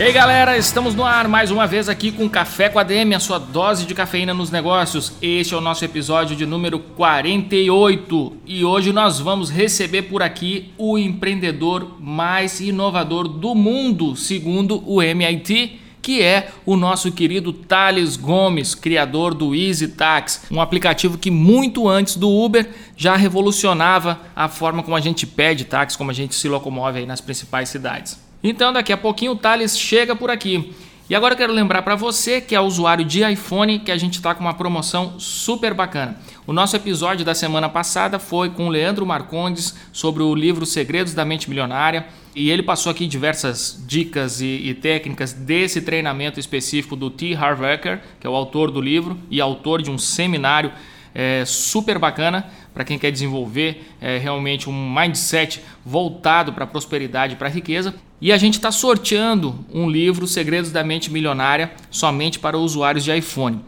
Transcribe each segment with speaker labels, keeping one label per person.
Speaker 1: E aí galera, estamos no ar mais uma vez aqui com Café com a DM, a sua dose de cafeína nos negócios. Este é o nosso episódio de número 48 e hoje nós vamos receber por aqui o empreendedor mais inovador do mundo, segundo o MIT, que é o nosso querido Thales Gomes, criador do Easy Tax, um aplicativo que muito antes do Uber já revolucionava a forma como a gente pede táxi, como a gente se locomove aí nas principais cidades. Então daqui a pouquinho o Thales chega por aqui. E agora eu quero lembrar para você que é usuário de iPhone que a gente está com uma promoção super bacana. O nosso episódio da semana passada foi com o Leandro Marcondes sobre o livro Segredos da Mente Milionária e ele passou aqui diversas dicas e, e técnicas desse treinamento específico do T. Harv Eker, que é o autor do livro e autor de um seminário é, super bacana para quem quer desenvolver é, realmente um mindset voltado para prosperidade para a riqueza. E a gente está sorteando um livro, Segredos da Mente Milionária, somente para usuários de iPhone.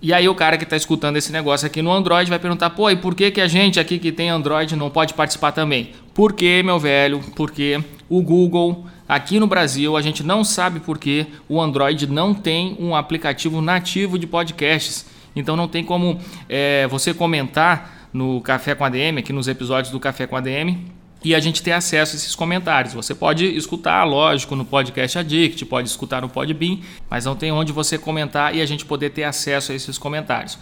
Speaker 1: E aí o cara que está escutando esse negócio aqui no Android vai perguntar, pô, e por que, que a gente aqui que tem Android não pode participar também? Por que, meu velho? Porque o Google, aqui no Brasil, a gente não sabe por que o Android não tem um aplicativo nativo de podcasts. Então não tem como é, você comentar no Café com ADM, aqui nos episódios do Café com ADM, e a gente ter acesso a esses comentários. Você pode escutar, lógico, no podcast Addict, pode escutar no Podbean, mas não tem onde você comentar e a gente poder ter acesso a esses comentários.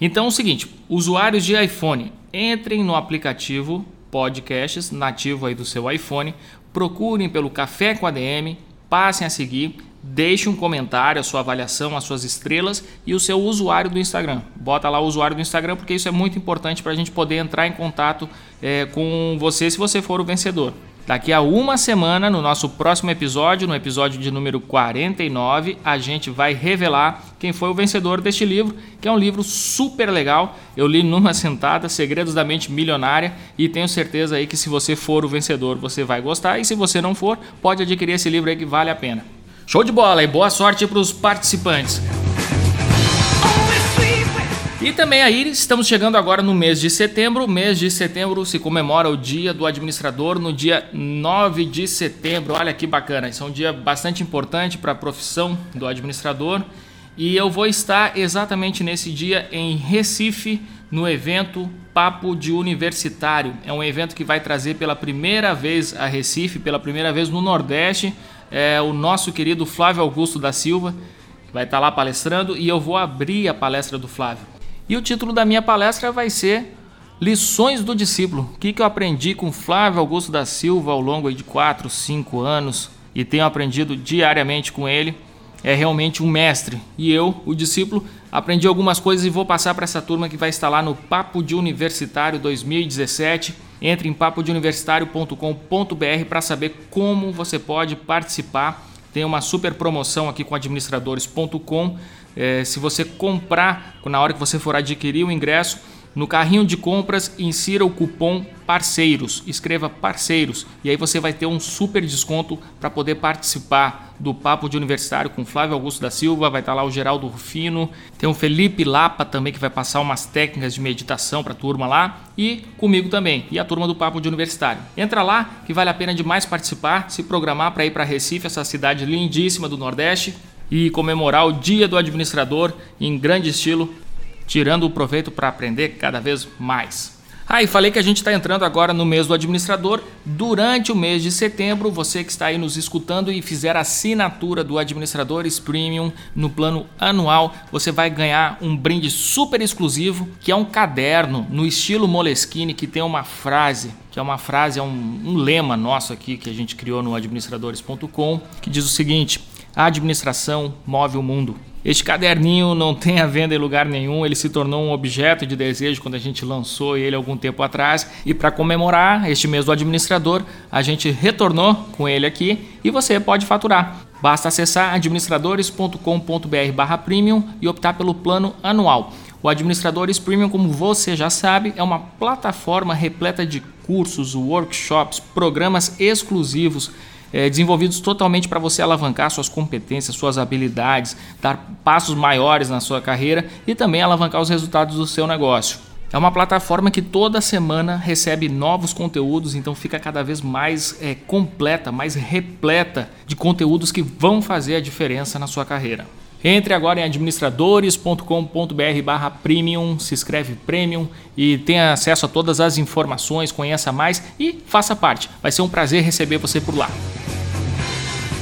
Speaker 1: Então é o seguinte, usuários de iPhone, entrem no aplicativo Podcasts nativo aí do seu iPhone, procurem pelo Café com ADM, passem a seguir Deixe um comentário, a sua avaliação, as suas estrelas e o seu usuário do Instagram. Bota lá o usuário do Instagram porque isso é muito importante para a gente poder entrar em contato é, com você se você for o vencedor. Daqui a uma semana, no nosso próximo episódio, no episódio de número 49, a gente vai revelar quem foi o vencedor deste livro, que é um livro super legal. Eu li numa sentada, Segredos da Mente Milionária, e tenho certeza aí que se você for o vencedor, você vai gostar, e se você não for, pode adquirir esse livro aí que vale a pena. Show de bola e boa sorte para os participantes. E também aí estamos chegando agora no mês de setembro. Mês de setembro se comemora o Dia do Administrador no dia 9 de setembro. Olha que bacana, isso é um dia bastante importante para a profissão do administrador. E eu vou estar exatamente nesse dia em Recife, no evento Papo de Universitário. É um evento que vai trazer pela primeira vez a Recife, pela primeira vez no Nordeste, é o nosso querido Flávio Augusto da Silva, que vai estar lá palestrando, e eu vou abrir a palestra do Flávio. E o título da minha palestra vai ser Lições do Discípulo. O que, que eu aprendi com Flávio Augusto da Silva ao longo de 4, 5 anos e tenho aprendido diariamente com ele. É realmente um mestre. E eu, o discípulo, aprendi algumas coisas e vou passar para essa turma que vai estar lá no Papo de Universitário 2017 entre em papodeuniversitario.com.br para saber como você pode participar. Tem uma super promoção aqui com administradores.com. É, se você comprar, na hora que você for adquirir o ingresso, no carrinho de compras, insira o cupom parceiros, escreva parceiros. E aí você vai ter um super desconto para poder participar do Papo de Universitário com Flávio Augusto da Silva, vai estar tá lá o Geraldo Rufino, tem o Felipe Lapa também que vai passar umas técnicas de meditação para a turma lá. E comigo também, e a turma do Papo de Universitário. Entra lá que vale a pena demais participar, se programar para ir para Recife, essa cidade lindíssima do Nordeste e comemorar o Dia do Administrador em grande estilo tirando o proveito para aprender cada vez mais. Ah, e falei que a gente está entrando agora no mês do administrador. Durante o mês de setembro, você que está aí nos escutando e fizer assinatura do Administradores Premium no plano anual, você vai ganhar um brinde super exclusivo, que é um caderno no estilo Moleskine, que tem uma frase, que é uma frase, é um, um lema nosso aqui que a gente criou no administradores.com, que diz o seguinte: a administração move o mundo. Este caderninho não tem a venda em lugar nenhum, ele se tornou um objeto de desejo quando a gente lançou ele algum tempo atrás. E para comemorar este mês do administrador, a gente retornou com ele aqui e você pode faturar. Basta acessar administradores.com.br/premium e optar pelo plano anual. O Administradores Premium, como você já sabe, é uma plataforma repleta de cursos, workshops, programas exclusivos é, desenvolvidos totalmente para você alavancar suas competências, suas habilidades, dar passos maiores na sua carreira e também alavancar os resultados do seu negócio. É uma plataforma que toda semana recebe novos conteúdos, então fica cada vez mais é, completa, mais repleta de conteúdos que vão fazer a diferença na sua carreira. Entre agora em administradores.com.br barra premium, se inscreve premium e tenha acesso a todas as informações, conheça mais e faça parte. Vai ser um prazer receber você por lá.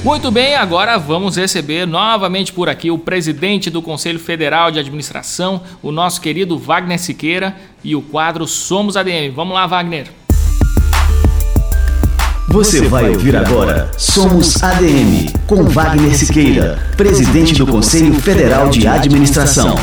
Speaker 1: Muito bem, agora vamos receber novamente por aqui o presidente do Conselho Federal de Administração, o nosso querido Wagner Siqueira e o quadro Somos ADM. Vamos lá, Wagner.
Speaker 2: Você vai ouvir agora Somos ADM, com Wagner Siqueira, presidente do Conselho Federal de Administração.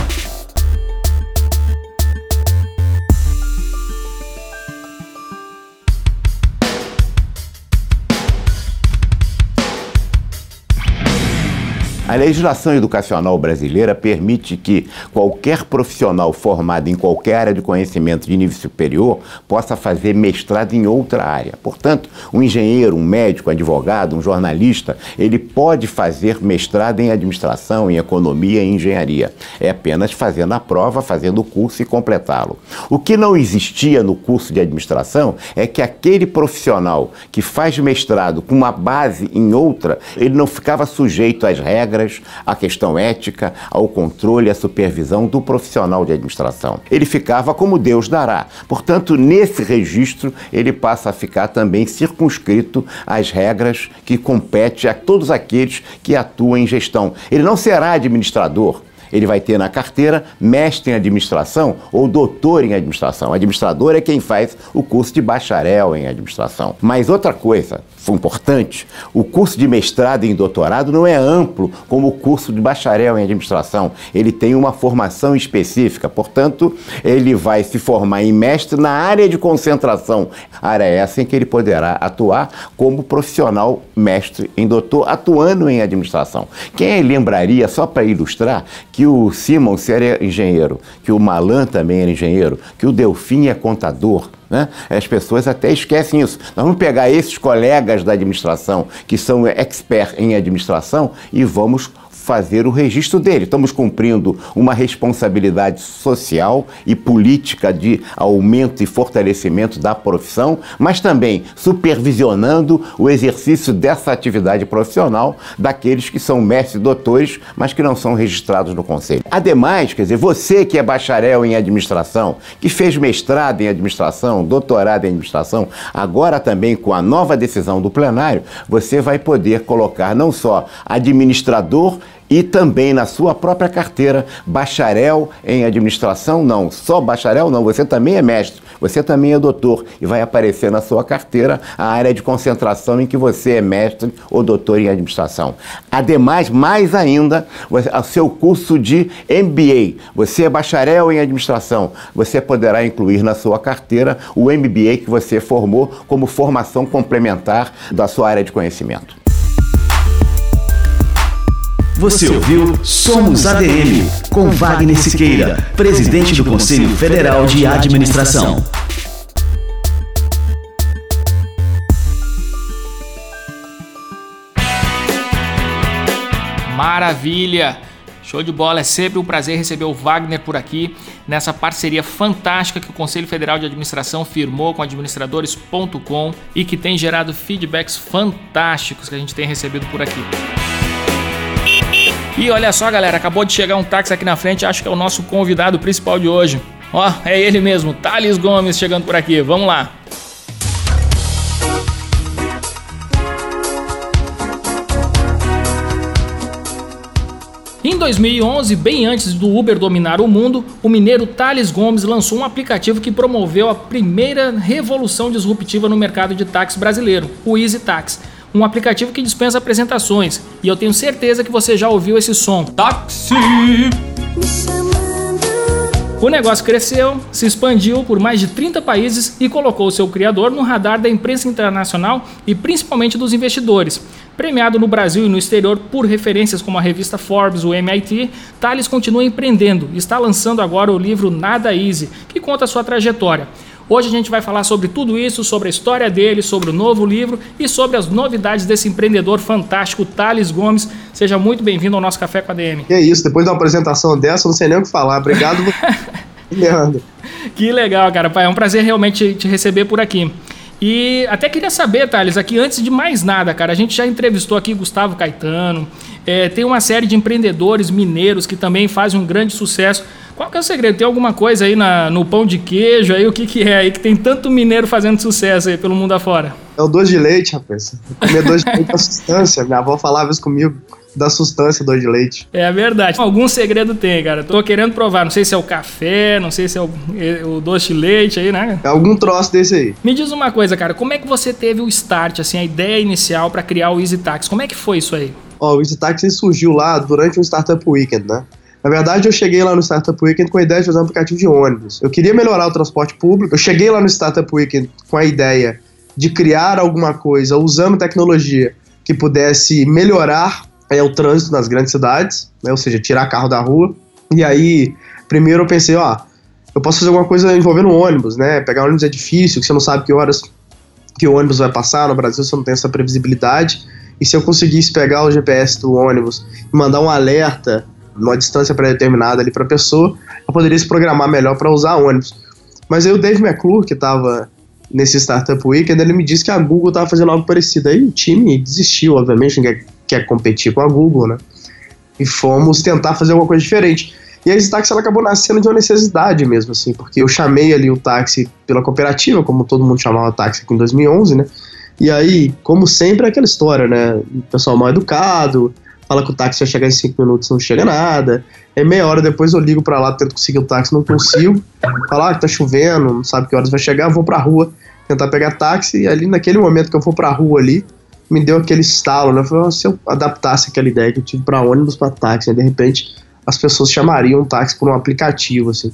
Speaker 3: Legislação educacional brasileira permite que qualquer profissional formado em qualquer área de conhecimento de nível superior possa fazer mestrado em outra área. Portanto, um engenheiro, um médico, um advogado, um jornalista, ele pode fazer mestrado em administração, em economia e engenharia. É apenas fazendo a prova, fazendo o curso e completá-lo. O que não existia no curso de administração é que aquele profissional que faz mestrado com uma base em outra, ele não ficava sujeito às regras regras, à questão ética, ao controle e à supervisão do profissional de administração. Ele ficava como Deus dará. Portanto, nesse registro, ele passa a ficar também circunscrito às regras que compete a todos aqueles que atuam em gestão. Ele não será administrador, ele vai ter na carteira mestre em administração ou doutor em administração. Administrador é quem faz o curso de bacharel em administração. Mas outra coisa importante, o curso de mestrado em doutorado não é amplo como o curso de bacharel em administração. Ele tem uma formação específica, portanto, ele vai se formar em mestre na área de concentração, área essa em que ele poderá atuar como profissional mestre em doutor, atuando em administração. Quem lembraria, só para ilustrar, que o Simons era engenheiro, que o Malan também era engenheiro, que o Delfim é contador. Né? As pessoas até esquecem isso. Nós vamos pegar esses colegas da administração que são expert em administração e vamos fazer o registro dele. Estamos cumprindo uma responsabilidade social e política de aumento e fortalecimento da profissão, mas também supervisionando o exercício dessa atividade profissional daqueles que são mestres e doutores, mas que não são registrados no Conselho. Ademais, quer dizer, você que é bacharel em administração, que fez mestrado em administração, doutorado em administração, agora também com a nova decisão do plenário, você vai poder colocar não só administrador e também na sua própria carteira, bacharel em administração, não, só bacharel não, você também é mestre, você também é doutor e vai aparecer na sua carteira a área de concentração em que você é mestre ou doutor em administração. Ademais, mais ainda, o seu curso de MBA, você é bacharel em administração, você poderá incluir na sua carteira o MBA que você formou como formação complementar da sua área de conhecimento.
Speaker 2: Você ouviu Somos ADM, com Wagner Siqueira, presidente do Conselho Federal de Administração.
Speaker 1: Maravilha! Show de bola, é sempre um prazer receber o Wagner por aqui nessa parceria fantástica que o Conselho Federal de Administração firmou com administradores.com e que tem gerado feedbacks fantásticos que a gente tem recebido por aqui. E olha só, galera, acabou de chegar um táxi aqui na frente, acho que é o nosso convidado principal de hoje. Ó, é ele mesmo, Thales Gomes chegando por aqui. Vamos lá. Em 2011, bem antes do Uber dominar o mundo, o mineiro Thales Gomes lançou um aplicativo que promoveu a primeira revolução disruptiva no mercado de táxi brasileiro, o Easy Taxi um aplicativo que dispensa apresentações. E eu tenho certeza que você já ouviu esse som. Táxi! O negócio cresceu, se expandiu por mais de 30 países e colocou seu criador no radar da imprensa internacional e principalmente dos investidores. Premiado no Brasil e no exterior por referências como a revista Forbes, o MIT, Thales continua empreendendo e está lançando agora o livro Nada Easy, que conta sua trajetória. Hoje a gente vai falar sobre tudo isso, sobre a história dele, sobre o novo livro e sobre as novidades desse empreendedor fantástico, Thales Gomes. Seja muito bem-vindo ao nosso Café com a DM.
Speaker 4: Que isso, depois de uma apresentação dessa, eu não sei nem o que falar. Obrigado,
Speaker 1: Leandro. Que legal, cara. É um prazer realmente te receber por aqui. E até queria saber, Thales, aqui antes de mais nada, cara, a gente já entrevistou aqui Gustavo Caetano, é, tem uma série de empreendedores mineiros que também fazem um grande sucesso. Qual que é o segredo? Tem alguma coisa aí na, no pão de queijo aí? O que, que é aí que tem tanto mineiro fazendo sucesso aí pelo mundo afora?
Speaker 4: É o doce de leite, rapaz. Comer doce de leite é sustância. Minha avó falava isso comigo da sustância do doce de leite.
Speaker 1: É verdade. Algum segredo tem, cara. Tô querendo provar. Não sei se é o café, não sei se é o, é o doce de leite aí, né?
Speaker 4: É algum troço desse aí.
Speaker 1: Me diz uma coisa, cara. Como é que você teve o start, assim, a ideia inicial para criar o Easy Tax? Como é que foi isso aí?
Speaker 4: Ó, o Easy Tax surgiu lá durante um Startup Weekend, né? Na verdade, eu cheguei lá no Startup Weekend com a ideia de fazer um aplicativo de ônibus. Eu queria melhorar o transporte público. Eu cheguei lá no Startup Weekend com a ideia de criar alguma coisa usando tecnologia que pudesse melhorar é, o trânsito nas grandes cidades, né? ou seja, tirar carro da rua. E aí, primeiro eu pensei, ó, eu posso fazer alguma coisa envolvendo ônibus, né? Pegar ônibus é difícil, que você não sabe que horas que o ônibus vai passar no Brasil, você não tem essa previsibilidade. E se eu conseguisse pegar o GPS do ônibus e mandar um alerta numa distância pré-determinada ali para a pessoa, ela poderia se programar melhor para usar ônibus. Mas aí o Dave McClure, que estava nesse Startup Weekend, ele me disse que a Google estava fazendo algo parecido. Aí o time desistiu, obviamente, ninguém quer competir com a Google, né? E fomos tentar fazer alguma coisa diferente. E a Stax ela acabou nascendo de uma necessidade mesmo, assim, porque eu chamei ali o táxi pela cooperativa, como todo mundo chamava táxi aqui em 2011, né? E aí, como sempre, é aquela história, né? O pessoal mal educado, fala que o táxi vai chegar em 5 minutos, não chega nada. É meia hora depois eu ligo para lá, tento conseguir o táxi, não consigo. Falar ah, tá chovendo, não sabe que horas vai chegar, vou pra rua tentar pegar táxi. E ali, naquele momento que eu for pra rua ali, me deu aquele estalo, né? Falei, se eu adaptasse aquela ideia que eu tive para ônibus para táxi, né? de repente as pessoas chamariam um táxi por um aplicativo, assim.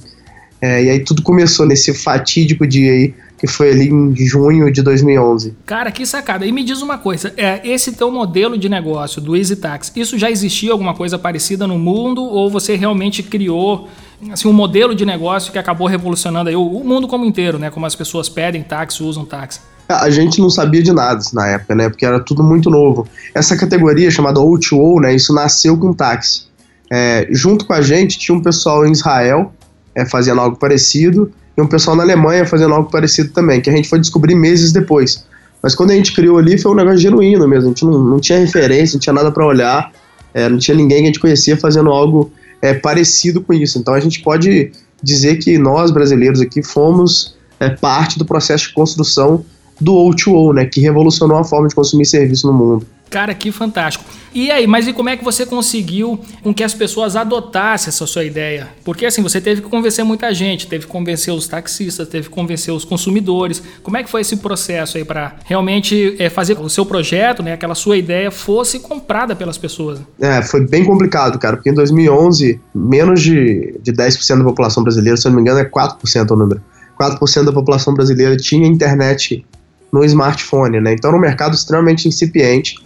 Speaker 4: É, e aí tudo começou nesse fatídico dia aí, que foi ali em junho de 2011.
Speaker 1: Cara, que sacada. E me diz uma coisa, é, esse teu modelo de negócio do Easy Tax, isso já existia alguma coisa parecida no mundo ou você realmente criou assim, um modelo de negócio que acabou revolucionando aí o, o mundo como inteiro, né? Como as pessoas pedem táxi, usam táxi.
Speaker 4: A gente não sabia de nada na época, né? Porque era tudo muito novo. Essa categoria chamada O2O, né? Isso nasceu com táxi. É, junto com a gente tinha um pessoal em Israel é, fazendo algo parecido e um pessoal na Alemanha fazendo algo parecido também, que a gente foi descobrir meses depois. Mas quando a gente criou ali foi um negócio genuíno mesmo. A gente não, não tinha referência, não tinha nada para olhar, é, não tinha ninguém que a gente conhecia fazendo algo é, parecido com isso. Então a gente pode dizer que nós brasileiros aqui fomos é, parte do processo de construção do O2O, né, que revolucionou a forma de consumir serviço no mundo.
Speaker 1: Cara, que fantástico. E aí, mas e como é que você conseguiu com que as pessoas adotassem essa sua ideia? Porque assim, você teve que convencer muita gente, teve que convencer os taxistas, teve que convencer os consumidores. Como é que foi esse processo aí para realmente é, fazer o seu projeto, né, aquela sua ideia fosse comprada pelas pessoas?
Speaker 4: É, foi bem complicado, cara, porque em 2011, menos de, de 10% da população brasileira, se eu não me engano, é 4% o número. 4% da população brasileira tinha internet no smartphone, né? Então era um mercado extremamente incipiente,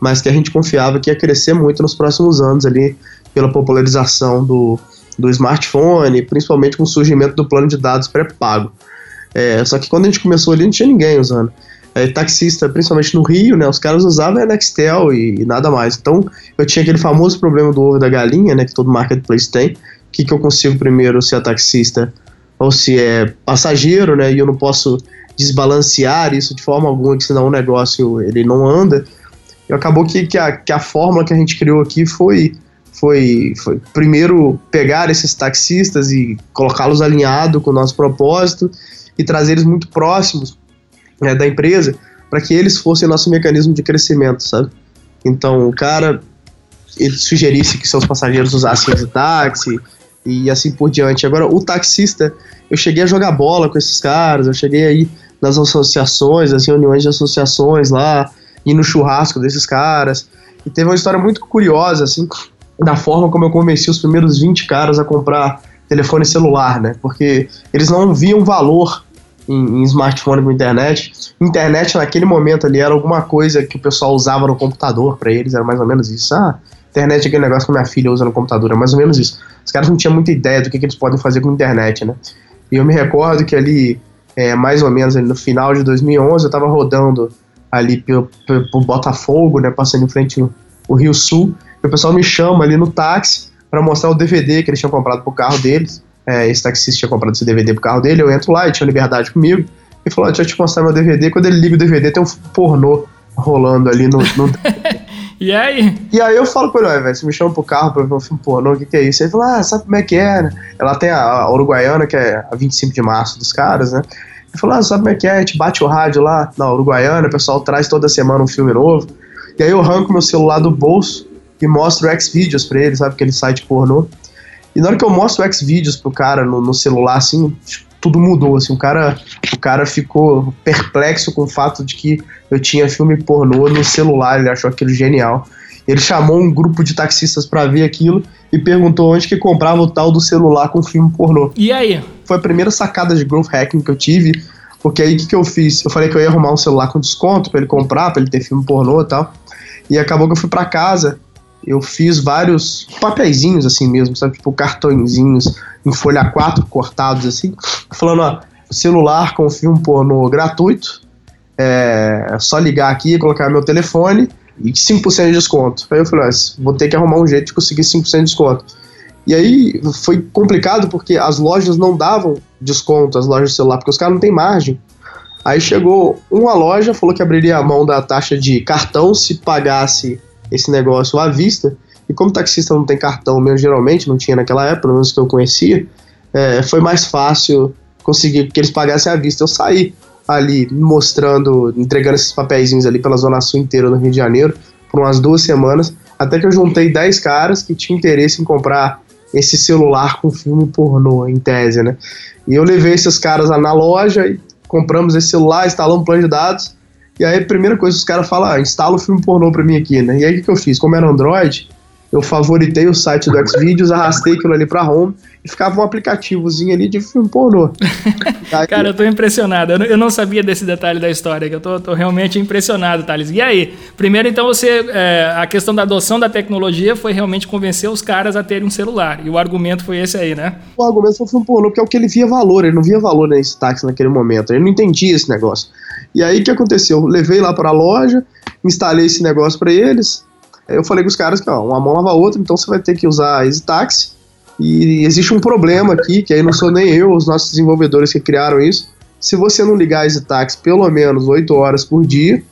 Speaker 4: mas que a gente confiava que ia crescer muito nos próximos anos ali pela popularização do, do smartphone, principalmente com o surgimento do plano de dados pré-pago. É, só que quando a gente começou ali não tinha ninguém usando. É, taxista, principalmente no Rio, né, os caras usavam a Nextel e, e, nada mais. Então eu tinha aquele famoso problema do ovo da galinha, né, que todo marketplace tem. O que, que eu consigo primeiro se é taxista ou se é passageiro, né, e eu não posso desbalancear isso de forma alguma, que senão o negócio ele não anda. E acabou que, que, a, que a fórmula que a gente criou aqui foi, foi, foi primeiro pegar esses taxistas e colocá-los alinhados com o nosso propósito e trazer eles muito próximos né, da empresa para que eles fossem nosso mecanismo de crescimento, sabe? Então, o cara ele sugerisse que seus passageiros usassem esse táxi e assim por diante. Agora, o taxista, eu cheguei a jogar bola com esses caras, eu cheguei aí nas associações, as reuniões de associações lá, ir no churrasco desses caras. E teve uma história muito curiosa, assim, da forma como eu convenci os primeiros 20 caras a comprar telefone celular, né? Porque eles não viam valor em, em smartphone com internet. Internet naquele momento ali era alguma coisa que o pessoal usava no computador para eles, era mais ou menos isso. Ah, internet é aquele negócio que minha filha usa no computador, é mais ou menos isso. Os caras não tinham muita ideia do que, que eles podem fazer com internet, né? E eu me recordo que ali, é, mais ou menos ali no final de 2011, eu estava rodando ali pelo, pelo, Botafogo, né, passando em frente ao Rio Sul, e o pessoal me chama ali no táxi para mostrar o DVD que eles tinham comprado pro carro deles. É, esse taxista tinha comprado esse DVD pro carro dele, eu entro lá e tinha liberdade comigo. E falou: Deixa eu te mostrar meu DVD. Quando ele liga o DVD, tem um pornô rolando ali no. no...
Speaker 1: e aí?
Speaker 4: E aí eu falo com ele: velho, você me chama pro carro pra ver um filme pornô, o que, que é isso? Ele falou: Ah, sabe como é que é, né? Ela tem a, a Uruguaiana, que é a 25 de março dos caras, né? Ele falou: Ah, sabe como é que é? A gente bate o rádio lá na Uruguaiana, o pessoal traz toda semana um filme novo. E aí eu arranco meu celular do bolso e mostro o Xvideos pra ele, sabe? Aquele site pornô. E na hora que eu mostro o Xvideos pro cara no, no, celular, assim, tudo mudou, assim, o cara, o cara ficou perplexo com o fato de que eu tinha filme pornô no celular, ele achou aquilo genial. Ele chamou um grupo de taxistas para ver aquilo e perguntou onde que comprava o tal do celular com filme pornô.
Speaker 1: E aí?
Speaker 4: Foi a primeira sacada de growth hacking que eu tive, porque aí o que, que eu fiz? Eu falei que eu ia arrumar um celular com desconto para ele comprar, para ele ter filme pornô e tal. E acabou que eu fui para casa eu fiz vários papeizinhos assim mesmo, sabe? Tipo cartõezinhos em folha 4 cortados assim, falando, ó, celular com filme pornô gratuito, é só ligar aqui, colocar meu telefone e 5% de desconto. Aí eu falei, ó, vou ter que arrumar um jeito de conseguir 5% de desconto. E aí foi complicado porque as lojas não davam desconto, as lojas de celular, porque os caras não têm margem. Aí chegou uma loja, falou que abriria a mão da taxa de cartão se pagasse esse negócio à vista. E como taxista não tem cartão mesmo, geralmente, não tinha naquela época, pelo menos que eu conhecia, é, foi mais fácil conseguir que eles pagassem à vista. Eu saí ali mostrando, entregando esses papeizinhos ali pela Zona Sul inteira no Rio de Janeiro por umas duas semanas, até que eu juntei 10 caras que tinham interesse em comprar esse celular com filme pornô, em tese, né? E eu levei esses caras lá na loja e compramos esse celular, instalamos um plano de dados e aí a primeira coisa que os caras falam, ah, instala o filme pornô pra mim aqui, né? E aí o que, que eu fiz? Como era Android, eu favoritei o site do Xvideos, arrastei aquilo ali pra home e ficava um aplicativozinho ali de filme pornô.
Speaker 1: aí, Cara, eu tô impressionado. Eu não sabia desse detalhe da história, que eu tô, tô realmente impressionado, Thales. E aí? Primeiro, então, você. É, a questão da adoção da tecnologia foi realmente convencer os caras a terem um celular. E o argumento foi esse aí, né?
Speaker 4: O argumento foi o filme pornô, porque é o que ele via valor, ele não via valor nesse táxi naquele momento. Ele não entendia esse negócio. E aí o que aconteceu? Eu levei lá para a loja, instalei esse negócio para eles. Eu falei com os caras que ó, uma mão lava a outra, então você vai ter que usar esse táxi. E existe um problema aqui, que aí não sou nem eu, os nossos desenvolvedores que criaram isso. Se você não ligar esse táxi pelo menos 8 horas por dia,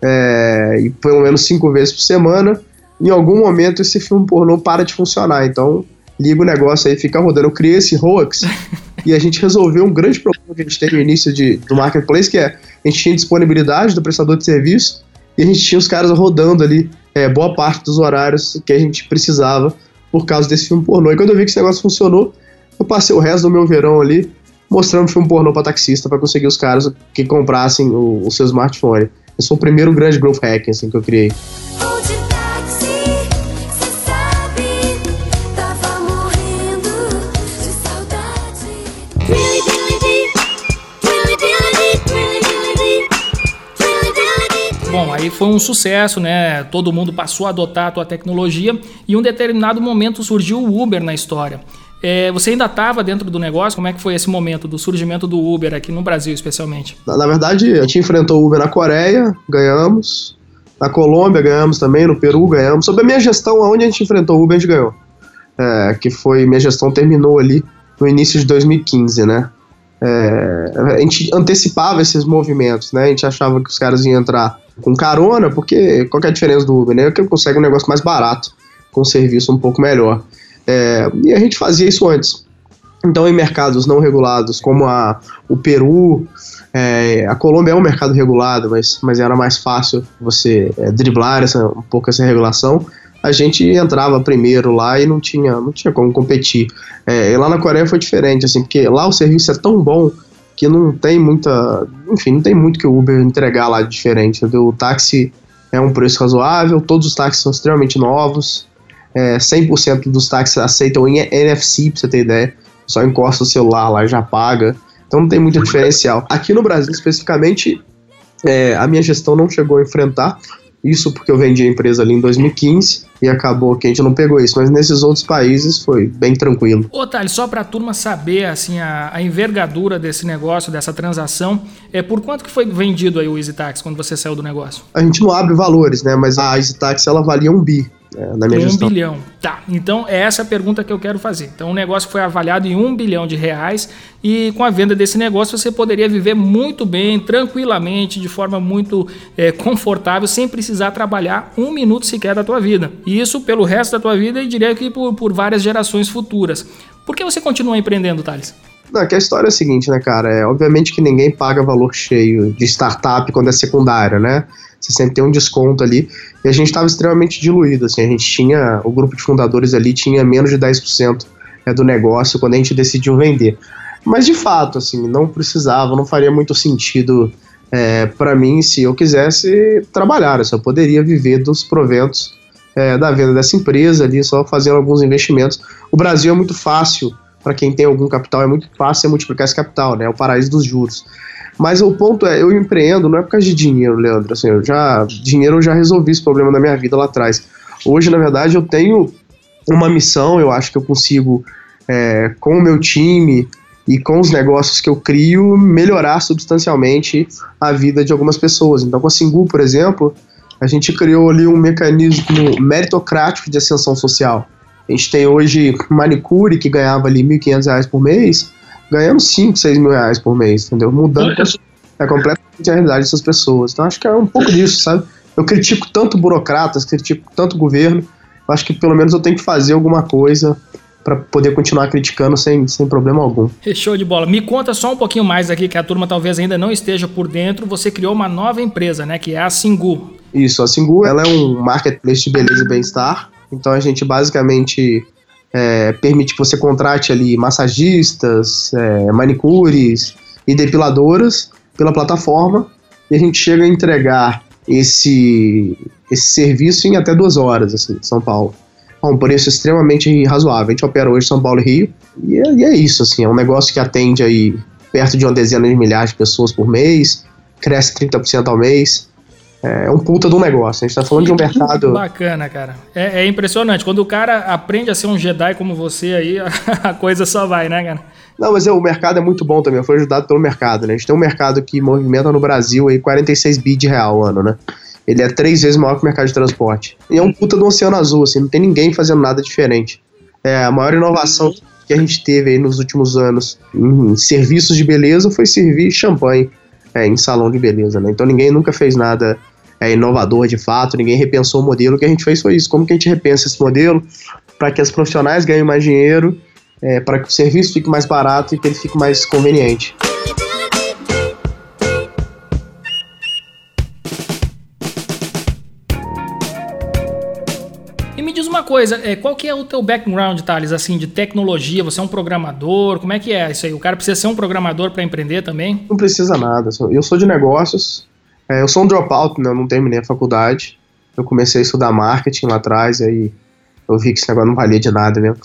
Speaker 4: é, e pelo menos 5 vezes por semana, em algum momento esse filme pornô para de funcionar. Então, liga o negócio aí, fica rodando. Eu criei esse hoax e a gente resolveu um grande problema que a gente teve no início de, do marketplace, que é a gente tinha disponibilidade do prestador de serviço e a gente tinha os caras rodando ali é, boa parte dos horários que a gente precisava por causa desse filme pornô. E quando eu vi que esse negócio funcionou, eu passei o resto do meu verão ali mostrando filme pornô para taxista para conseguir os caras que comprassem o, o seu smartphone. Esse foi o primeiro grande growth hack assim, que eu criei.
Speaker 1: Foi um sucesso, né? Todo mundo passou a adotar a tua tecnologia e em um determinado momento surgiu o Uber na história. É, você ainda estava dentro do negócio? Como é que foi esse momento do surgimento do Uber aqui no Brasil, especialmente?
Speaker 4: Na, na verdade, a gente enfrentou o Uber na Coreia, ganhamos. Na Colômbia ganhamos também, no Peru ganhamos. Sobre a minha gestão, aonde a gente enfrentou o Uber, a gente ganhou. É, que foi, minha gestão terminou ali no início de 2015, né? É, a gente antecipava esses movimentos, né? A gente achava que os caras iam entrar com carona, porque qual é a diferença do Uber, né? É que consegue um negócio mais barato, com serviço um pouco melhor. É, e a gente fazia isso antes. Então, em mercados não regulados, como a, o Peru, é, a Colômbia é um mercado regulado, mas, mas era mais fácil você é, driblar essa, um pouco essa regulação. A gente entrava primeiro lá e não tinha, não tinha como competir. É, lá na Coreia foi diferente, assim, porque lá o serviço é tão bom que não tem muita. Enfim, não tem muito que o Uber entregar lá de diferente. O táxi é um preço razoável, todos os táxis são extremamente novos, é, 100% dos táxis aceitam NFC, pra você ter ideia, só encosta o celular lá e já paga, então não tem muito diferencial. Aqui no Brasil, especificamente, é, a minha gestão não chegou a enfrentar, isso porque eu vendi a empresa ali em 2015 e acabou que a gente não pegou isso, mas nesses outros países foi bem tranquilo.
Speaker 1: Ô, Thales, só para a turma saber assim a, a, envergadura desse negócio, dessa transação, é por quanto que foi vendido aí o EasyTax quando você saiu do negócio?
Speaker 4: A gente não abre valores, né? Mas a EasyTax ela valia um bi na minha
Speaker 1: um
Speaker 4: gestão.
Speaker 1: Um bilhão. Tá, então é essa a pergunta que eu quero fazer. Então o negócio foi avaliado em um bilhão de reais e com a venda desse negócio você poderia viver muito bem, tranquilamente, de forma muito é, confortável, sem precisar trabalhar um minuto sequer da tua vida. E isso pelo resto da tua vida e diria que por, por várias gerações futuras. Por que você continua empreendendo, Thales?
Speaker 4: Não, que a história é a seguinte, né, cara? É, obviamente que ninguém paga valor cheio de startup quando é secundária, né? Você sempre tem um desconto ali. E a gente estava extremamente diluído, assim. A gente tinha, o grupo de fundadores ali tinha menos de 10% é, do negócio quando a gente decidiu vender. Mas de fato, assim, não precisava, não faria muito sentido é, para mim se eu quisesse trabalhar. Eu só poderia viver dos proventos é, da venda dessa empresa ali, só fazendo alguns investimentos. O Brasil é muito fácil para quem tem algum capital, é muito fácil multiplicar esse capital, né? É o paraíso dos juros. Mas o ponto é, eu empreendo não é por causa de dinheiro, Leandro. Assim, eu já, dinheiro eu já resolvi esse problema na minha vida lá atrás. Hoje, na verdade, eu tenho uma missão, eu acho que eu consigo, é, com o meu time e com os negócios que eu crio, melhorar substancialmente a vida de algumas pessoas. Então, com a Singu, por exemplo, a gente criou ali um mecanismo meritocrático de ascensão social. A gente tem hoje manicure que ganhava ali R$ 1.500 por mês, ganhando 5, 6 mil reais por mês, entendeu? Mudando é completamente a realidade dessas pessoas. Então acho que é um pouco disso, sabe? Eu critico tanto burocratas, critico tanto governo, acho que pelo menos eu tenho que fazer alguma coisa para poder continuar criticando sem, sem problema algum.
Speaker 1: Show de bola. Me conta só um pouquinho mais aqui, que a turma talvez ainda não esteja por dentro. Você criou uma nova empresa, né? Que é a Singu.
Speaker 4: Isso, a Singu ela é um marketplace de beleza e bem-estar. Então a gente basicamente é, permite que você contrate ali massagistas, é, manicures e depiladoras pela plataforma e a gente chega a entregar esse, esse serviço em até duas horas, assim, em São Paulo. A um preço extremamente razoável. A gente opera hoje São Paulo e Rio e é, e é isso, assim, é um negócio que atende aí perto de uma dezena de milhares de pessoas por mês, cresce 30% ao mês, é um puta de um negócio. A gente tá falando de um mercado.
Speaker 1: Bacana, cara. É, é, impressionante. Quando o cara aprende a ser um Jedi como você aí, a coisa só vai, né, cara?
Speaker 4: Não, mas é, o mercado é muito bom também. Foi ajudado pelo mercado, né? A gente tem um mercado que movimenta no Brasil aí 46 bi de real ano, né? Ele é três vezes maior que o mercado de transporte. E é um puta do oceano azul, assim, não tem ninguém fazendo nada diferente. É, a maior inovação que a gente teve aí nos últimos anos em serviços de beleza foi servir champanhe é, em salão de beleza, né? Então ninguém nunca fez nada é, inovador de fato, ninguém repensou o modelo. O que a gente fez foi isso. Como que a gente repensa esse modelo para que os profissionais ganhem mais dinheiro, é, para que o serviço fique mais barato e que ele fique mais conveniente.
Speaker 1: E me diz uma coisa, é, qual que é o teu background, Thales, assim, de tecnologia? Você é um programador? Como é que é isso aí? O cara precisa ser um programador para empreender também?
Speaker 4: Não precisa nada. Eu sou de negócios, é, eu sou um dropout, né? Eu não terminei a faculdade. Eu comecei a estudar marketing lá atrás, e aí eu vi que esse negócio não valia de nada mesmo.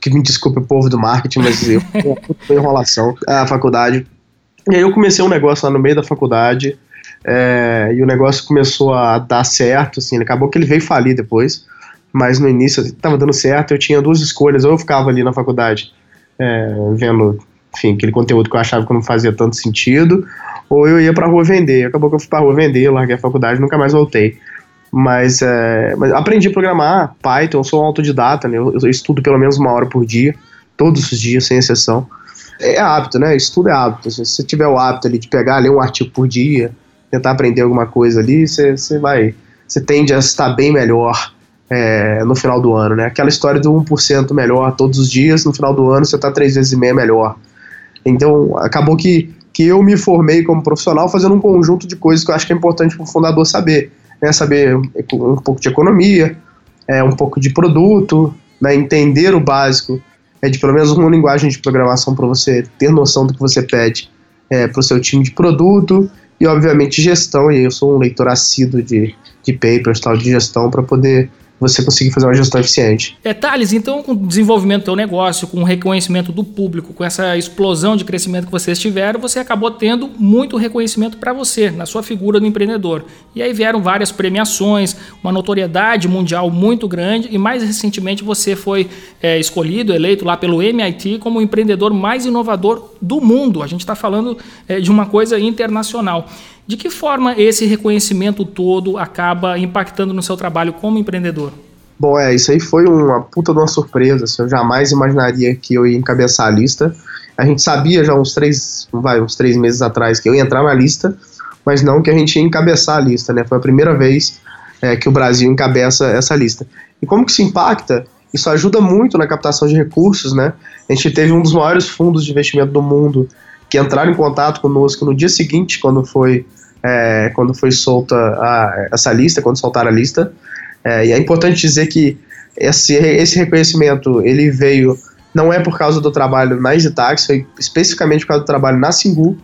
Speaker 4: Que me desculpe o povo do marketing, mas eu foi enrolação a faculdade. E aí eu comecei um negócio lá no meio da faculdade, é, e o negócio começou a dar certo, assim, acabou que ele veio falir depois mas no início estava dando certo, eu tinha duas escolhas, ou eu ficava ali na faculdade é, vendo, enfim, aquele conteúdo que eu achava que não fazia tanto sentido, ou eu ia para a rua vender. Acabou que eu fui para a rua vender, larguei a faculdade, nunca mais voltei. Mas, é, mas aprendi a programar Python, sou um autodidata, né? eu, eu estudo pelo menos uma hora por dia, todos os dias, sem exceção. É hábito, né? Estudo é hábito. Se você tiver o hábito ali de pegar, ler um artigo por dia, tentar aprender alguma coisa ali, você, você vai. Você tende a estar bem melhor é, no final do ano, né? Aquela história do 1% melhor todos os dias, no final do ano você está três vezes e meia melhor. Então, acabou que, que eu me formei como profissional fazendo um conjunto de coisas que eu acho que é importante para o fundador saber. Né? Saber um pouco de economia, é, um pouco de produto, né? entender o básico é de pelo menos uma linguagem de programação para você ter noção do que você pede é, para o seu time de produto, e obviamente gestão, e eu sou um leitor assíduo de, de papers tal, de gestão para poder você conseguir fazer uma gestão eficiente.
Speaker 1: É, Thales, então com o desenvolvimento do teu negócio, com o reconhecimento do público, com essa explosão de crescimento que vocês tiveram, você acabou tendo muito reconhecimento para você, na sua figura do empreendedor. E aí vieram várias premiações, uma notoriedade mundial muito grande e mais recentemente você foi é, escolhido, eleito lá pelo MIT como o empreendedor mais inovador do mundo. A gente está falando é, de uma coisa internacional. De que forma esse reconhecimento todo acaba impactando no seu trabalho como empreendedor?
Speaker 4: Bom, é, isso aí foi uma puta de uma surpresa. Assim, eu jamais imaginaria que eu ia encabeçar a lista. A gente sabia já uns três, vai, uns três meses atrás que eu ia entrar na lista, mas não que a gente ia encabeçar a lista, né? Foi a primeira vez é, que o Brasil encabeça essa lista. E como que isso impacta? Isso ajuda muito na captação de recursos, né? A gente teve um dos maiores fundos de investimento do mundo que entraram em contato conosco no dia seguinte, quando foi, é, quando foi solta a, essa lista, quando soltaram a lista. É, e é importante dizer que esse, esse reconhecimento ele veio não é por causa do trabalho na EasyTax, foi especificamente por causa do trabalho na Singu,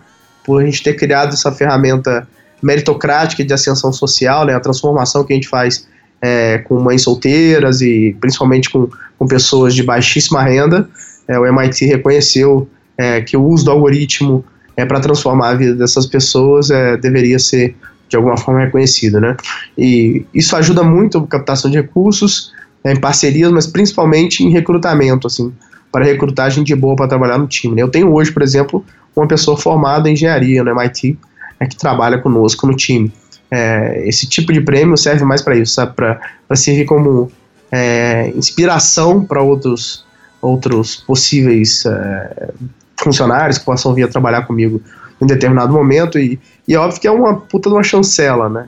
Speaker 4: por a gente ter criado essa ferramenta meritocrática de ascensão social, né, a transformação que a gente faz é, com mães solteiras e principalmente com, com pessoas de baixíssima renda. É, o MIT reconheceu é, que o uso do algoritmo é, para transformar a vida dessas pessoas é, deveria ser de alguma forma reconhecido, né? E isso ajuda muito a captação de recursos, é, em parcerias, mas principalmente em recrutamento, assim, para recrutar gente boa para trabalhar no time. Né? Eu tenho hoje, por exemplo, uma pessoa formada em engenharia no MIT, é, que trabalha conosco no time. É, esse tipo de prêmio serve mais para isso, para servir como é, inspiração para outros, outros possíveis é, funcionários que possam vir a trabalhar comigo em determinado momento, e, e é óbvio que é uma puta de uma chancela, né?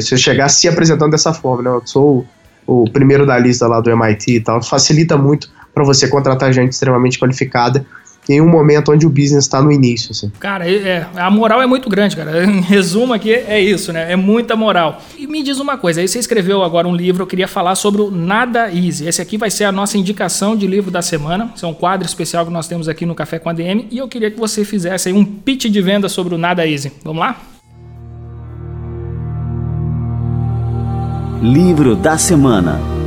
Speaker 4: Se eu chegar se apresentando dessa forma, né? Eu sou o, o primeiro da lista lá do MIT e tal, facilita muito para você contratar gente extremamente qualificada em um momento onde o business está no início. Assim.
Speaker 1: Cara, é, a moral é muito grande, cara. Em resumo aqui, é isso, né? É muita moral. E me diz uma coisa, aí você escreveu agora um livro, eu queria falar sobre o Nada Easy. Esse aqui vai ser a nossa indicação de livro da semana. Esse é um quadro especial que nós temos aqui no Café com a DM. E eu queria que você fizesse aí um pitch de venda sobre o Nada Easy. Vamos lá?
Speaker 2: Livro da semana.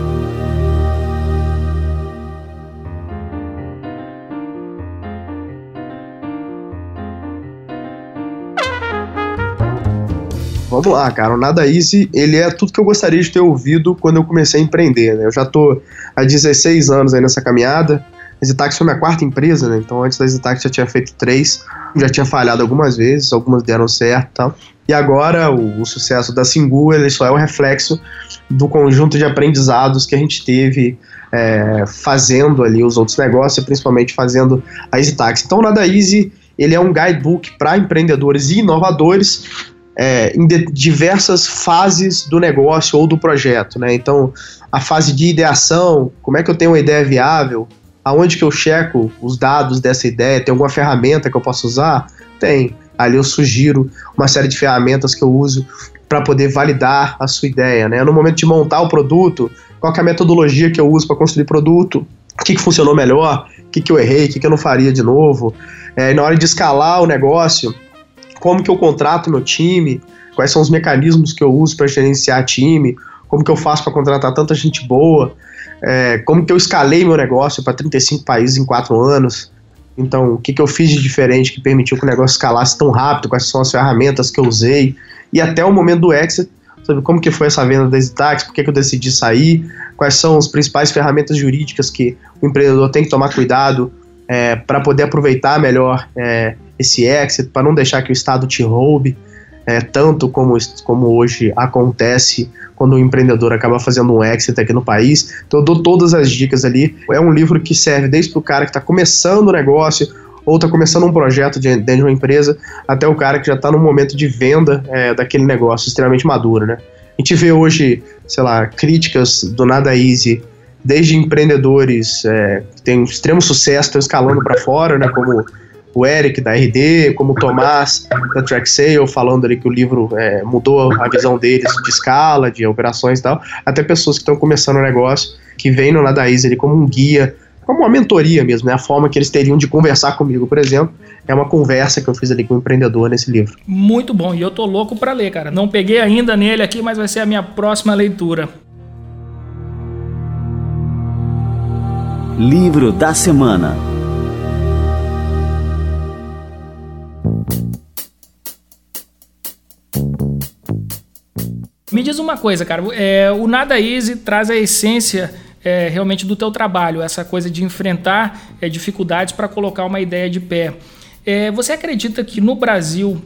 Speaker 4: Vamos lá, cara. O Nada Easy, ele é tudo que eu gostaria de ter ouvido quando eu comecei a empreender, né? Eu já tô há 16 anos aí nessa caminhada. A Zitax foi minha quarta empresa, né? Então antes da Zitax já tinha feito três, já tinha falhado algumas vezes, algumas deram certo e tal. E agora o, o, sucesso da Singu, ele só é um reflexo do conjunto de aprendizados que a gente teve é, fazendo ali os outros negócios, principalmente fazendo a EasyTax. Então o Nada Easy, ele é um guidebook para empreendedores e inovadores é, em diversas fases do negócio ou do projeto, né? Então, a fase de ideação, como é que eu tenho uma ideia viável, aonde que eu checo os dados dessa ideia, tem alguma ferramenta que eu posso usar? Tem. Ali eu sugiro uma série de ferramentas que eu uso para poder validar a sua ideia, né? No momento de montar o produto, qual é a metodologia que eu uso para construir produto? O que, que funcionou melhor? O que, que eu errei? O que, que eu não faria de novo? É, na hora de escalar o negócio, como que eu contrato meu time, quais são os mecanismos que eu uso para gerenciar time, como que eu faço para contratar tanta gente boa, é, como que eu escalei meu negócio para 35 países em 4 anos. Então, o que, que eu fiz de diferente que permitiu que o negócio escalasse tão rápido, quais são as ferramentas que eu usei, e até o momento do exit, sobre como que foi essa venda da Exitax, por que, que eu decidi sair, quais são as principais ferramentas jurídicas que o empreendedor tem que tomar cuidado é, para poder aproveitar melhor é, esse exit, para não deixar que o Estado te roube, é, tanto como, como hoje acontece quando o empreendedor acaba fazendo um exit aqui no país. Então eu dou todas as dicas ali. É um livro que serve desde para o cara que está começando o negócio ou está começando um projeto de, dentro de uma empresa, até o cara que já está no momento de venda é, daquele negócio extremamente maduro, né? A gente vê hoje, sei lá, críticas do Nada Easy, desde empreendedores é, que têm extremo sucesso, estão escalando para fora, né? Como o Eric da RD, como o Tomás da TrackSale, falando ali que o livro é, mudou a visão deles de escala, de operações e tal, até pessoas que estão começando o negócio, que vêm no Nadaís ali como um guia como uma mentoria mesmo, né? A forma que eles teriam de conversar comigo, por exemplo, é uma conversa que eu fiz ali com o um empreendedor nesse livro.
Speaker 1: Muito bom, e eu tô louco para ler, cara. Não peguei ainda nele aqui, mas vai ser a minha próxima leitura.
Speaker 2: Livro da semana.
Speaker 1: Me diz uma coisa, cara. É, o Nada Easy traz a essência é, realmente do teu trabalho, essa coisa de enfrentar é, dificuldades para colocar uma ideia de pé. É, você acredita que no Brasil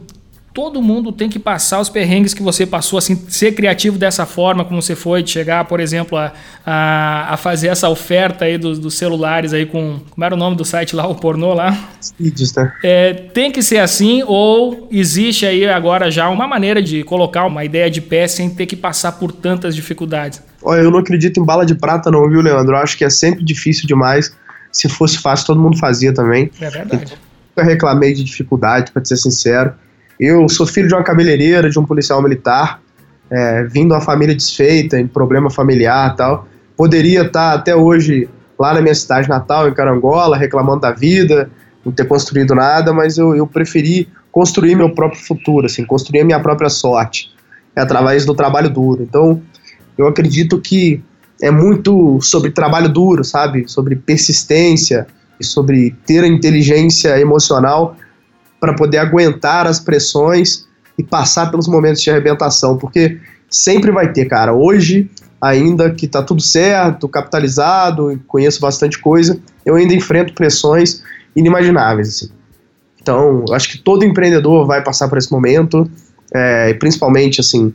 Speaker 1: todo mundo tem que passar os perrengues que você passou, assim, ser criativo dessa forma como você foi, de chegar, por exemplo, a, a, a fazer essa oferta aí dos, dos, celulares aí com, como era o nome do site lá, o pornô lá?
Speaker 4: Vídeos, né?
Speaker 1: É, tem que ser assim ou existe aí agora já uma maneira de colocar uma ideia de pé sem ter que passar por tantas dificuldades?
Speaker 4: Olha, eu não acredito em bala de prata não, viu, Leandro? Eu acho que é sempre difícil demais. Se fosse fácil, todo mundo fazia também.
Speaker 1: É verdade.
Speaker 4: Então, nunca reclamei de dificuldade, para ser sincero. Eu sou filho de uma cabeleireira, de um policial militar, é, vindo uma família desfeita, em problema familiar tal. Poderia estar até hoje lá na minha cidade natal, em Carangola, reclamando da vida, não ter construído nada, mas eu, eu preferi construir meu próprio futuro, assim, construir a minha própria sorte, é através do trabalho duro. Então, eu acredito que é muito sobre trabalho duro, sabe? Sobre persistência e sobre ter a inteligência emocional para poder aguentar as pressões e passar pelos momentos de arrebentação, porque sempre vai ter, cara. Hoje, ainda que tá tudo certo, capitalizado, conheço bastante coisa, eu ainda enfrento pressões inimagináveis, assim. Então, acho que todo empreendedor vai passar por esse momento, é, principalmente, assim,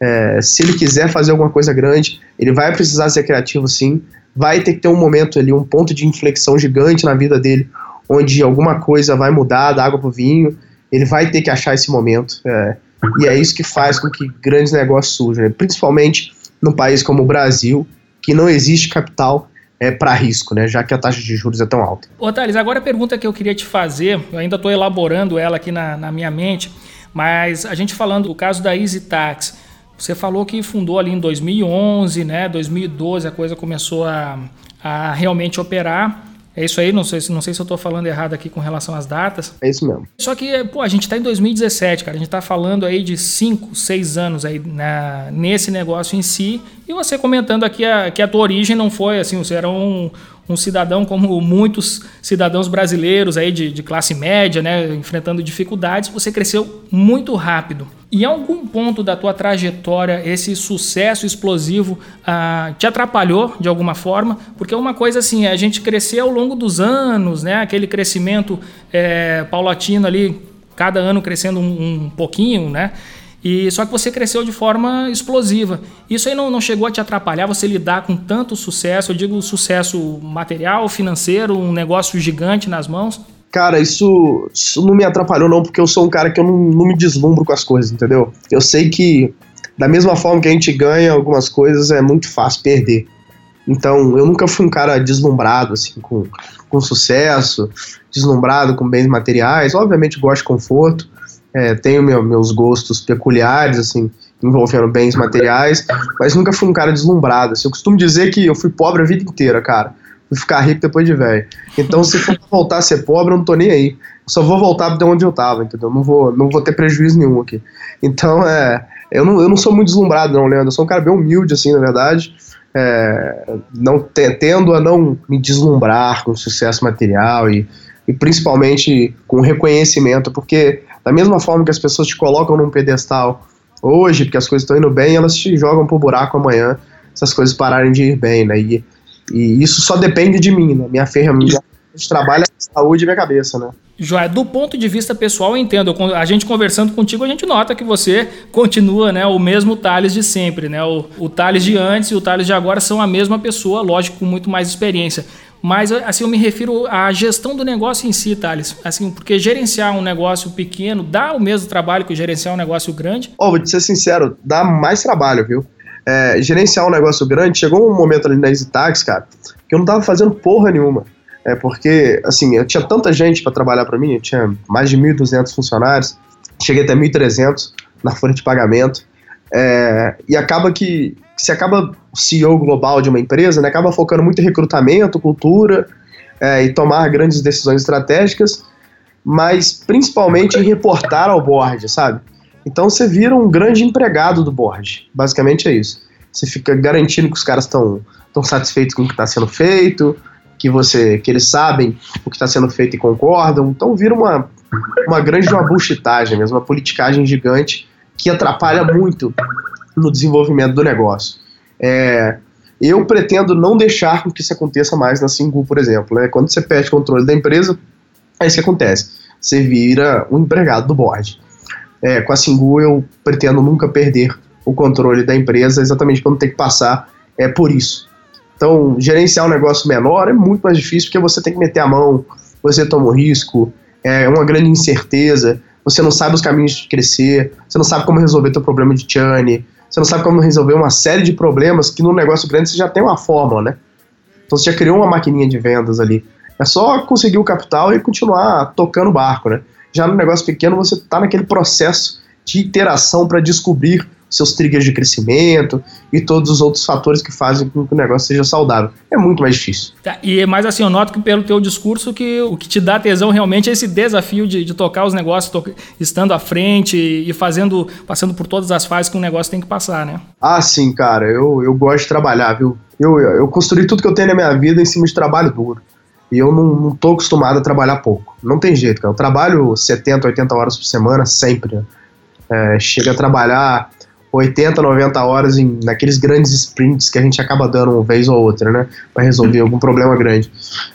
Speaker 4: é, se ele quiser fazer alguma coisa grande, ele vai precisar ser criativo, sim, vai ter que ter um momento ali, um ponto de inflexão gigante na vida dele, onde alguma coisa vai mudar da água para o vinho, ele vai ter que achar esse momento. É, e é isso que faz com que grandes negócios surjam, né? principalmente num país como o Brasil, que não existe capital é, para risco, né? já que a taxa de juros é tão alta.
Speaker 1: Ô Thales, agora a pergunta que eu queria te fazer, eu ainda estou elaborando ela aqui na, na, minha mente, mas a gente falando do caso da Easy Tax, você falou que fundou ali em 2011, né? 2012 a coisa começou a, a realmente operar. É isso aí, não sei, não sei se eu estou falando errado aqui com relação às datas.
Speaker 4: É isso mesmo.
Speaker 1: Só que, pô, a gente está em 2017, cara. A gente está falando aí de 5, 6 anos aí na, nesse negócio em si. E você comentando aqui a, que a tua origem não foi assim, você era um, um cidadão como muitos cidadãos brasileiros aí de, de classe média, né, enfrentando dificuldades, você cresceu muito rápido. Em algum ponto da tua trajetória, esse sucesso explosivo ah, te atrapalhou de alguma forma? Porque uma coisa assim, a gente crescer ao longo dos anos, né, aquele crescimento é, paulatino ali, cada ano crescendo um, um pouquinho, né? E só que você cresceu de forma explosiva. Isso aí não, não chegou a te atrapalhar você lidar com tanto sucesso? Eu digo sucesso material, financeiro, um negócio gigante nas mãos?
Speaker 4: Cara, isso, isso não me atrapalhou não, porque eu sou um cara que eu não, não me deslumbro com as coisas, entendeu? Eu sei que da mesma forma que a gente ganha algumas coisas, é muito fácil perder. Então, eu nunca fui um cara deslumbrado, assim, com, com sucesso, deslumbrado com bens materiais. Obviamente, gosto de conforto, é, tenho meu, meus gostos peculiares, assim, envolvendo bens materiais, mas nunca fui um cara deslumbrado. Assim, eu costumo dizer que eu fui pobre a vida inteira, cara. Fui ficar rico depois de velho. Então, se for voltar a ser pobre, eu não tô nem aí. Eu só vou voltar de onde eu tava, entendeu? Não vou, não vou ter prejuízo nenhum aqui. Então, é, eu não, eu não sou muito deslumbrado, não, Leandro. Eu sou um cara bem humilde, assim, na verdade. É, não tendo a não me deslumbrar com sucesso material e, e principalmente com reconhecimento, porque da mesma forma que as pessoas te colocam num pedestal hoje, porque as coisas estão indo bem, elas te jogam pro buraco amanhã se as coisas pararem de ir bem, né? E, e isso só depende de mim, né? Minha ferramenta de trabalho é saúde e minha cabeça, né?
Speaker 1: Joia, do ponto de vista pessoal, eu entendo. A gente conversando contigo, a gente nota que você continua né, o mesmo Thales de sempre. Né? O, o Thales de antes e o Thales de agora são a mesma pessoa, lógico, com muito mais experiência. Mas assim, eu me refiro à gestão do negócio em si, Thales. Assim, porque gerenciar um negócio pequeno dá o mesmo trabalho que gerenciar um negócio grande?
Speaker 4: Oh, vou te ser sincero, dá mais trabalho, viu? É, gerenciar um negócio grande, chegou um momento ali na EasyTax, cara, que eu não tava fazendo porra nenhuma. É porque, assim, eu tinha tanta gente para trabalhar para mim, eu tinha mais de 1.200 funcionários, cheguei até 1.300 na folha de pagamento. É, e acaba que se acaba CEO global de uma empresa, né, acaba focando muito em recrutamento, cultura é, e tomar grandes decisões estratégicas, mas principalmente em reportar ao board, sabe? Então você vira um grande empregado do board. Basicamente é isso. Você fica garantindo que os caras estão estão satisfeitos com o que está sendo feito, que você que eles sabem o que está sendo feito e concordam. Então vira uma, uma grande uma mesmo, uma politicagem gigante que atrapalha muito no desenvolvimento do negócio. É, eu pretendo não deixar que isso aconteça mais na Singu, por exemplo. Né? Quando você perde controle da empresa, é isso que acontece. Você vira um empregado do board. É, com a Singu eu pretendo nunca perder o controle da empresa, exatamente para não ter que passar é, por isso. Então, gerenciar um negócio menor é muito mais difícil porque você tem que meter a mão, você toma um risco, é uma grande incerteza, você não sabe os caminhos de crescer, você não sabe como resolver teu problema de churn, você não sabe como resolver uma série de problemas que no negócio grande você já tem uma fórmula, né? Então você já criou uma maquininha de vendas ali. É só conseguir o capital e continuar tocando o barco, né? Já no negócio pequeno você está naquele processo de iteração para descobrir seus triggers de crescimento e todos os outros fatores que fazem com que o negócio seja saudável. É muito mais difícil.
Speaker 1: Tá, e mais assim, eu noto que pelo teu discurso que o que te dá tesão realmente é esse desafio de, de tocar os negócios, to estando à frente e fazendo, passando por todas as fases que um negócio tem que passar, né?
Speaker 4: Ah, sim, cara, eu, eu gosto de trabalhar, viu? Eu, eu construí tudo que eu tenho na minha vida em cima de trabalho duro. E eu não, não tô acostumado a trabalhar pouco. Não tem jeito, cara. Eu trabalho 70, 80 horas por semana sempre. Né? É, chega a trabalhar 80, 90 horas em, naqueles grandes sprints que a gente acaba dando uma vez ou outra, né? Para resolver algum problema grande.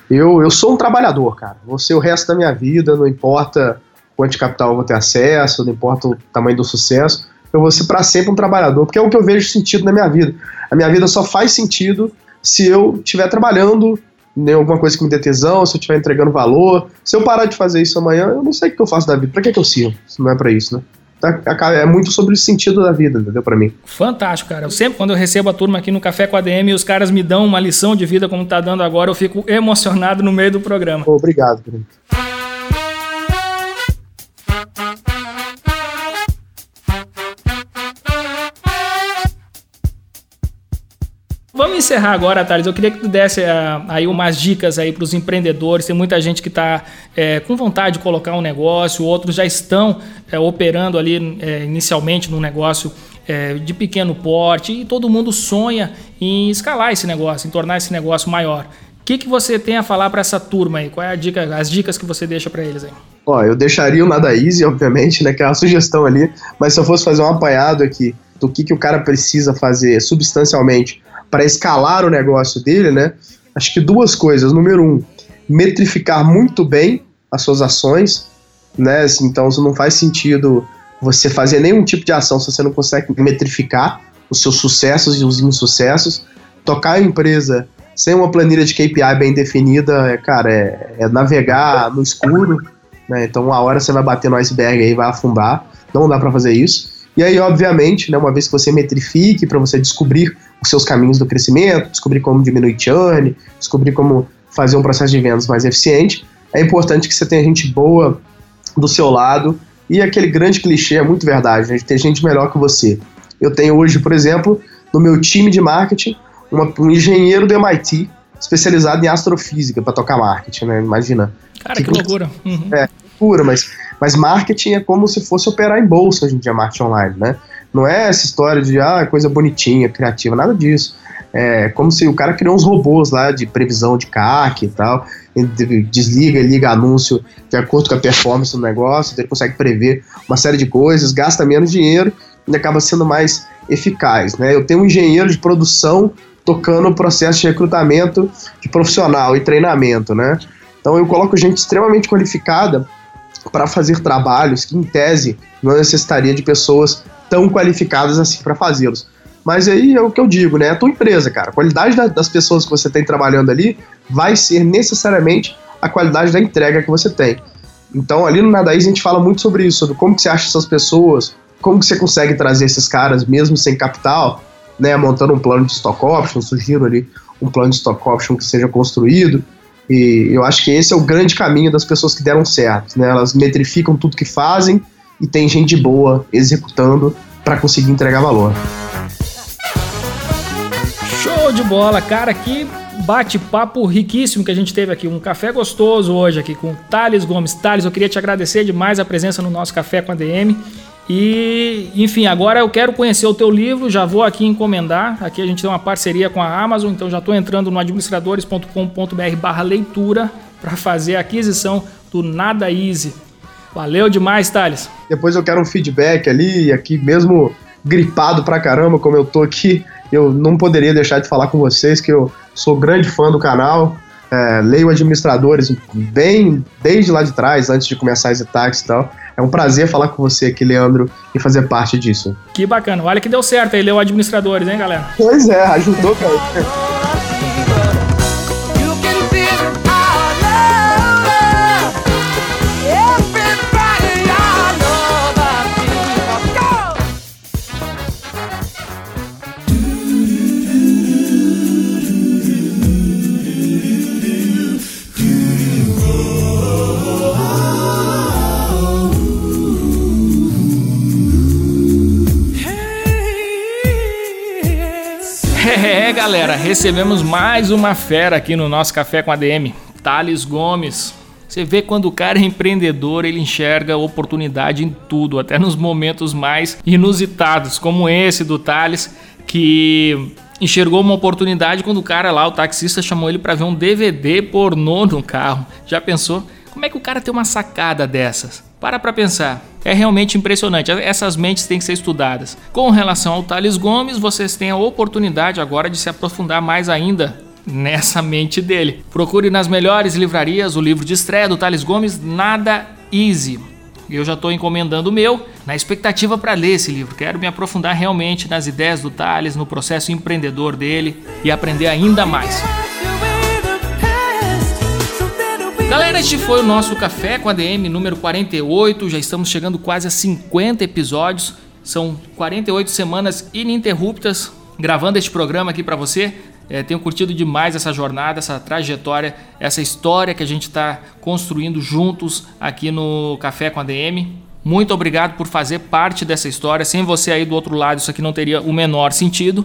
Speaker 4: Eu, eu sou um trabalhador, cara. Vou ser o resto da minha vida, não importa quanto de capital eu vou ter acesso, não importa o tamanho do sucesso. Eu vou ser para sempre um trabalhador, porque é o que eu vejo sentido na minha vida. A minha vida só faz sentido se eu estiver trabalhando em alguma coisa que me dê tesão, se eu estiver entregando valor. Se eu parar de fazer isso amanhã, eu não sei o que eu faço da vida. Para que, que eu sirvo? Se não é para isso, né? Tá, é muito sobre o sentido da vida, entendeu? Para mim.
Speaker 1: Fantástico, cara. Eu sempre, quando eu recebo a turma aqui no Café com a DM e os caras me dão uma lição de vida como tá dando agora, eu fico emocionado no meio do programa.
Speaker 4: Obrigado, Bruno.
Speaker 1: Vamos encerrar agora, Thales. Eu queria que tu desse uh, aí umas dicas aí para os empreendedores. Tem muita gente que está é, com vontade de colocar um negócio, outros já estão é, operando ali é, inicialmente num negócio de pequeno porte e todo mundo sonha em escalar esse negócio, em tornar esse negócio maior. O que, que você tem a falar para essa turma aí? Qual é a dica, as dicas que você deixa para eles aí?
Speaker 4: Ó, eu deixaria o Nada Easy, obviamente, né, que é uma sugestão ali, mas se eu fosse fazer um apanhado aqui do que, que o cara precisa fazer substancialmente para escalar o negócio dele, né? Acho que duas coisas. Número um, metrificar muito bem as suas ações, né? Então, não faz sentido você fazer nenhum tipo de ação se você não consegue metrificar os seus sucessos e os insucessos. Tocar a empresa sem uma planilha de KPI bem definida, é, cara, é, é navegar no escuro, né? Então, uma hora você vai bater no iceberg aí, vai afundar. Não dá para fazer isso. E aí, obviamente, né, uma vez que você metrifique para você descobrir os seus caminhos do crescimento, descobrir como diminuir churn, descobrir como fazer um processo de vendas mais eficiente, é importante que você tenha gente boa do seu lado e aquele grande clichê é muito verdade, né, ter gente melhor que você. Eu tenho hoje, por exemplo, no meu time de marketing, uma, um engenheiro do MIT especializado em astrofísica para tocar marketing, né? Imagina.
Speaker 1: Cara, que, que loucura.
Speaker 4: Uhum. É, loucura, mas, mas marketing é como se fosse operar em bolsa hoje em dia, marketing online, né? Não é essa história de ah, coisa bonitinha, criativa, nada disso. É como se o cara criou uns robôs lá de previsão de CAC e tal, desliga e liga anúncio de acordo com a performance do negócio, ele consegue prever uma série de coisas, gasta menos dinheiro e acaba sendo mais eficaz. Né? Eu tenho um engenheiro de produção tocando o processo de recrutamento de profissional e treinamento. Né? Então eu coloco gente extremamente qualificada para fazer trabalhos que, em tese, não necessitaria de pessoas tão qualificadas assim para fazê-los. Mas aí é o que eu digo, né? É a tua empresa, cara. A qualidade da, das pessoas que você tem trabalhando ali vai ser necessariamente a qualidade da entrega que você tem. Então, ali no Nadaís a gente fala muito sobre isso, sobre como que você acha essas pessoas, como que você consegue trazer esses caras mesmo sem capital, né? Montando um plano de stock option, sugiro ali um plano de stock option que seja construído. E eu acho que esse é o grande caminho das pessoas que deram certo, né? Elas metrificam tudo que fazem e tem gente boa executando para conseguir entregar valor.
Speaker 1: Show de bola, cara, que bate-papo riquíssimo que a gente teve aqui, um café gostoso hoje aqui com Thales Gomes. Thales, eu queria te agradecer demais a presença no nosso Café com a DM. E, enfim, agora eu quero conhecer o teu livro, já vou aqui encomendar. Aqui a gente tem uma parceria com a Amazon, então já estou entrando no administradores.com.br barra leitura para fazer a aquisição do Nada Easy. Valeu demais, Thales.
Speaker 4: Depois eu quero um feedback ali, aqui mesmo gripado pra caramba, como eu tô aqui, eu não poderia deixar de falar com vocês que eu sou grande fã do canal. É, leio administradores bem desde lá de trás, antes de começar as ataques e tal. É um prazer falar com você aqui, Leandro, e fazer parte disso.
Speaker 1: Que bacana. Olha que deu certo aí, leu administradores, hein, galera?
Speaker 4: Pois é, ajudou, cara.
Speaker 1: Galera, recebemos mais uma fera aqui no nosso Café com ADM, Thales Gomes. Você vê quando o cara é empreendedor, ele enxerga oportunidade em tudo, até nos momentos mais inusitados, como esse do Thales, que enxergou uma oportunidade quando o cara lá, o taxista, chamou ele para ver um DVD pornô no carro. Já pensou? Como é que o cara tem uma sacada dessas? Para para pensar. É realmente impressionante. Essas mentes têm que ser estudadas. Com relação ao Thales Gomes, vocês têm a oportunidade agora de se aprofundar mais ainda nessa mente dele. Procure nas melhores livrarias o livro de estreia do Thales Gomes, Nada Easy. Eu já estou encomendando o meu, na expectativa para ler esse livro. Quero me aprofundar realmente nas ideias do Thales, no processo empreendedor dele e aprender ainda mais. Galera, este foi o nosso Café com a DM número 48. Já estamos chegando quase a 50 episódios. São 48 semanas ininterruptas gravando este programa aqui para você. É, tenho curtido demais essa jornada, essa trajetória, essa história que a gente está construindo juntos aqui no Café com a DM. Muito obrigado por fazer parte dessa história. Sem você aí do outro lado, isso aqui não teria o menor sentido.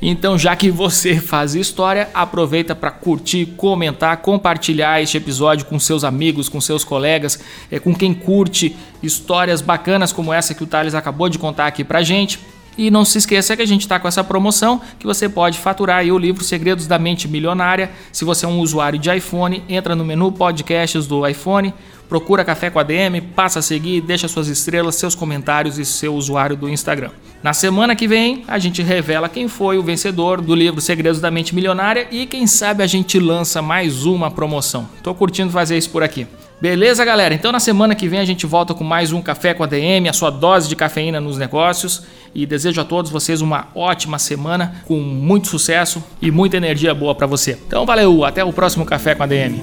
Speaker 1: Então, já que você faz história, aproveita para curtir, comentar, compartilhar este episódio com seus amigos, com seus colegas, é, com quem curte histórias bacanas como essa que o Thales acabou de contar aqui pra gente. E não se esqueça que a gente está com essa promoção que você pode faturar o livro Segredos da Mente Milionária. Se você é um usuário de iPhone, entra no menu podcasts do iPhone, procura Café com a DM, passa a seguir, deixa suas estrelas, seus comentários e seu usuário do Instagram. Na semana que vem, a gente revela quem foi o vencedor do livro Segredos da Mente Milionária e quem sabe a gente lança mais uma promoção. Tô curtindo fazer isso por aqui. Beleza, galera? Então na semana que vem a gente volta com mais um Café com a DM, a sua dose de cafeína nos negócios. E desejo a todos vocês uma ótima semana, com muito sucesso e muita energia boa para você. Então valeu, até o próximo Café com a DM.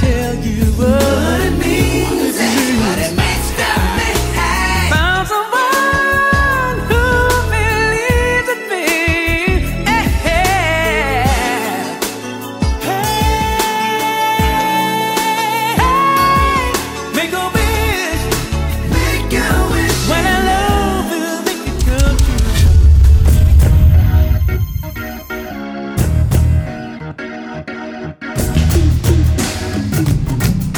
Speaker 1: tell